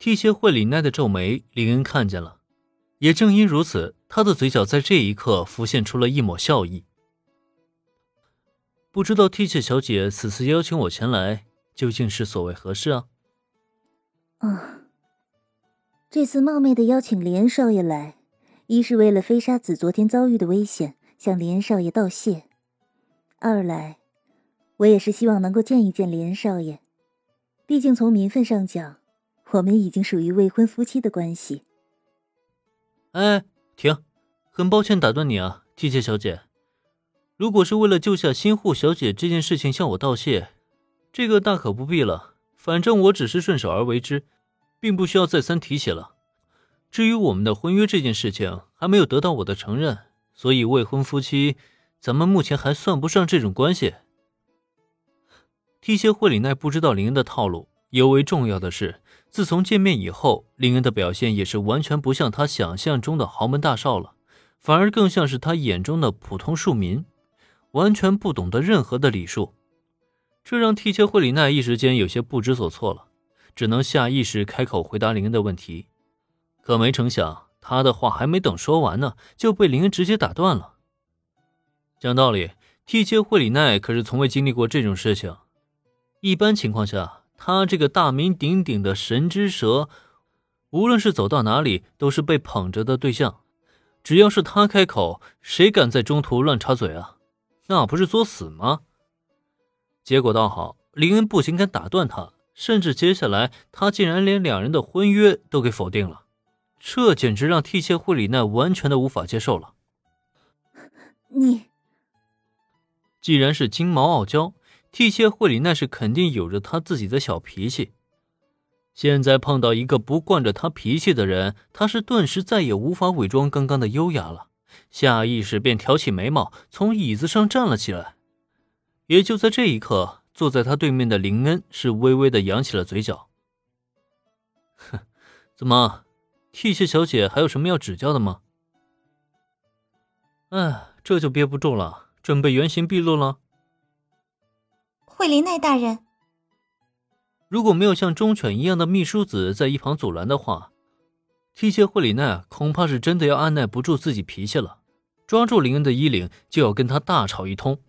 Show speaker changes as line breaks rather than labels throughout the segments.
替谢惠里奈的皱眉，林恩看见了。也正因如此，他的嘴角在这一刻浮现出了一抹笑意。不知道替谢小姐此次邀请我前来，究竟是所谓何事啊？
啊，这次冒昧的邀请林恩少爷来，一是为了飞沙子昨天遭遇的危险，向林恩少爷道谢；二来，我也是希望能够见一见林恩少爷。毕竟从名分上讲，我们已经属于未婚夫妻的关系。
哎，停！很抱歉打断你啊，替谢小姐。如果是为了救下新户小姐这件事情向我道谢，这个大可不必了。反正我只是顺手而为之，并不需要再三提起了。至于我们的婚约这件事情，还没有得到我的承认，所以未婚夫妻，咱们目前还算不上这种关系。替谢惠里奈不知道林恩的套路，尤为重要的是，自从见面以后，林恩的表现也是完全不像他想象中的豪门大少了，反而更像是他眼中的普通庶民。完全不懂得任何的礼数，这让替切惠里奈一时间有些不知所措了，只能下意识开口回答林恩的问题。可没成想，他的话还没等说完呢，就被林恩直接打断了。讲道理，替切惠里奈可是从未经历过这种事情。一般情况下，他这个大名鼎鼎的神之蛇，无论是走到哪里都是被捧着的对象。只要是他开口，谁敢在中途乱插嘴啊？那不是作死吗？结果倒好，林恩不仅敢打断他，甚至接下来他竟然连两人的婚约都给否定了，这简直让替切惠里奈完全的无法接受了。
你
既然是金毛傲娇，替切会里那是肯定有着他自己的小脾气。现在碰到一个不惯着他脾气的人，他是顿时再也无法伪装刚刚的优雅了。下意识便挑起眉毛，从椅子上站了起来。也就在这一刻，坐在他对面的林恩是微微的扬起了嘴角。哼，怎么，替谢小姐还有什么要指教的吗？哎，这就憋不住了，准备原形毕露了。
惠林奈大人，
如果没有像忠犬一样的秘书子在一旁阻拦的话。替谢惠林奈恐怕是真的要按耐不住自己脾气了，抓住林恩的衣领就要跟他大吵一通。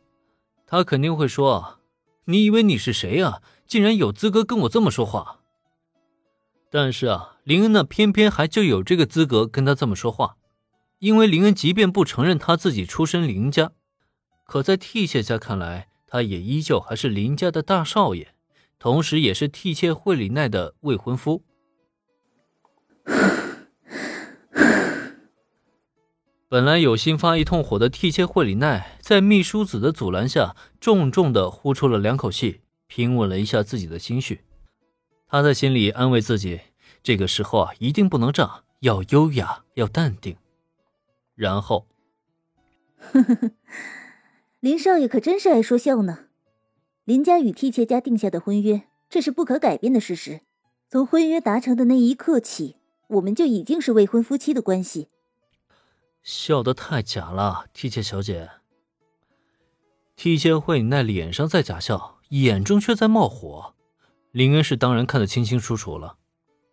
他肯定会说：“，你以为你是谁啊？竟然有资格跟我这么说话？”但是啊，林恩呢，偏偏还就有这个资格跟他这么说话，因为林恩即便不承认他自己出身林家，可在替谢家看来，他也依旧还是林家的大少爷，同时也是替妾惠里奈的未婚夫。本来有心发一通火的替妾惠里奈，在秘书子的阻拦下，重重的呼出了两口气，平稳了一下自己的心绪。他在心里安慰自己，这个时候啊，一定不能炸，要优雅，要淡定。然后，
呵呵呵，林少爷可真是爱说笑呢。林家与替妾家定下的婚约，这是不可改变的事实。从婚约达成的那一刻起，我们就已经是未婚夫妻的关系。
笑得太假了，替妾小姐。替切惠那脸上在假笑，眼中却在冒火。林恩是当然看得清清楚楚了，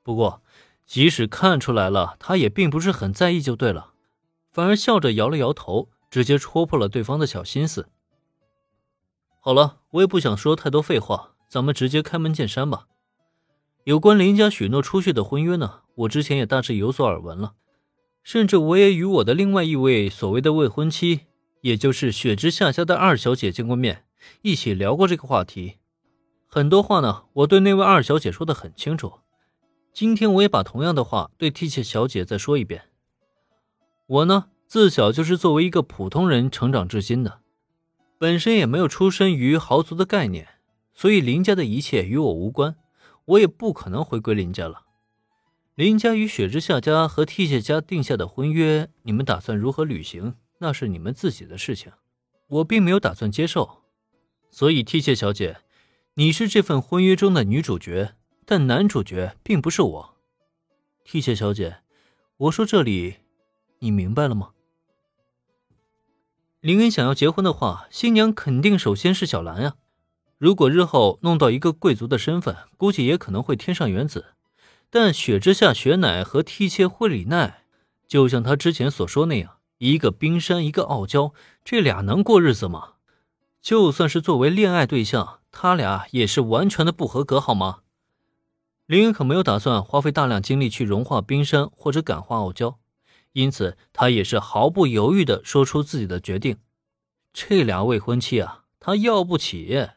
不过即使看出来了，他也并不是很在意，就对了，反而笑着摇了摇头，直接戳破了对方的小心思。好了，我也不想说太多废话，咱们直接开门见山吧。有关林家许诺出去的婚约呢，我之前也大致有所耳闻了。甚至我也与我的另外一位所谓的未婚妻，也就是雪之下家的二小姐见过面，一起聊过这个话题。很多话呢，我对那位二小姐说的很清楚。今天我也把同样的话对替切小姐再说一遍。我呢，自小就是作为一个普通人成长至今的，本身也没有出身于豪族的概念，所以林家的一切与我无关，我也不可能回归林家了。林家与雪之下家和替谢家定下的婚约，你们打算如何履行？那是你们自己的事情，我并没有打算接受。所以，替谢小姐，你是这份婚约中的女主角，但男主角并不是我。替谢小姐，我说这里，你明白了吗？林恩想要结婚的话，新娘肯定首先是小兰呀。如果日后弄到一个贵族的身份，估计也可能会添上原子。但雪之下雪乃和替切惠里奈，就像他之前所说那样，一个冰山，一个傲娇，这俩能过日子吗？就算是作为恋爱对象，他俩也是完全的不合格，好吗？林恩可没有打算花费大量精力去融化冰山或者感化傲娇，因此他也是毫不犹豫地说出自己的决定。这俩未婚妻啊，他要不起。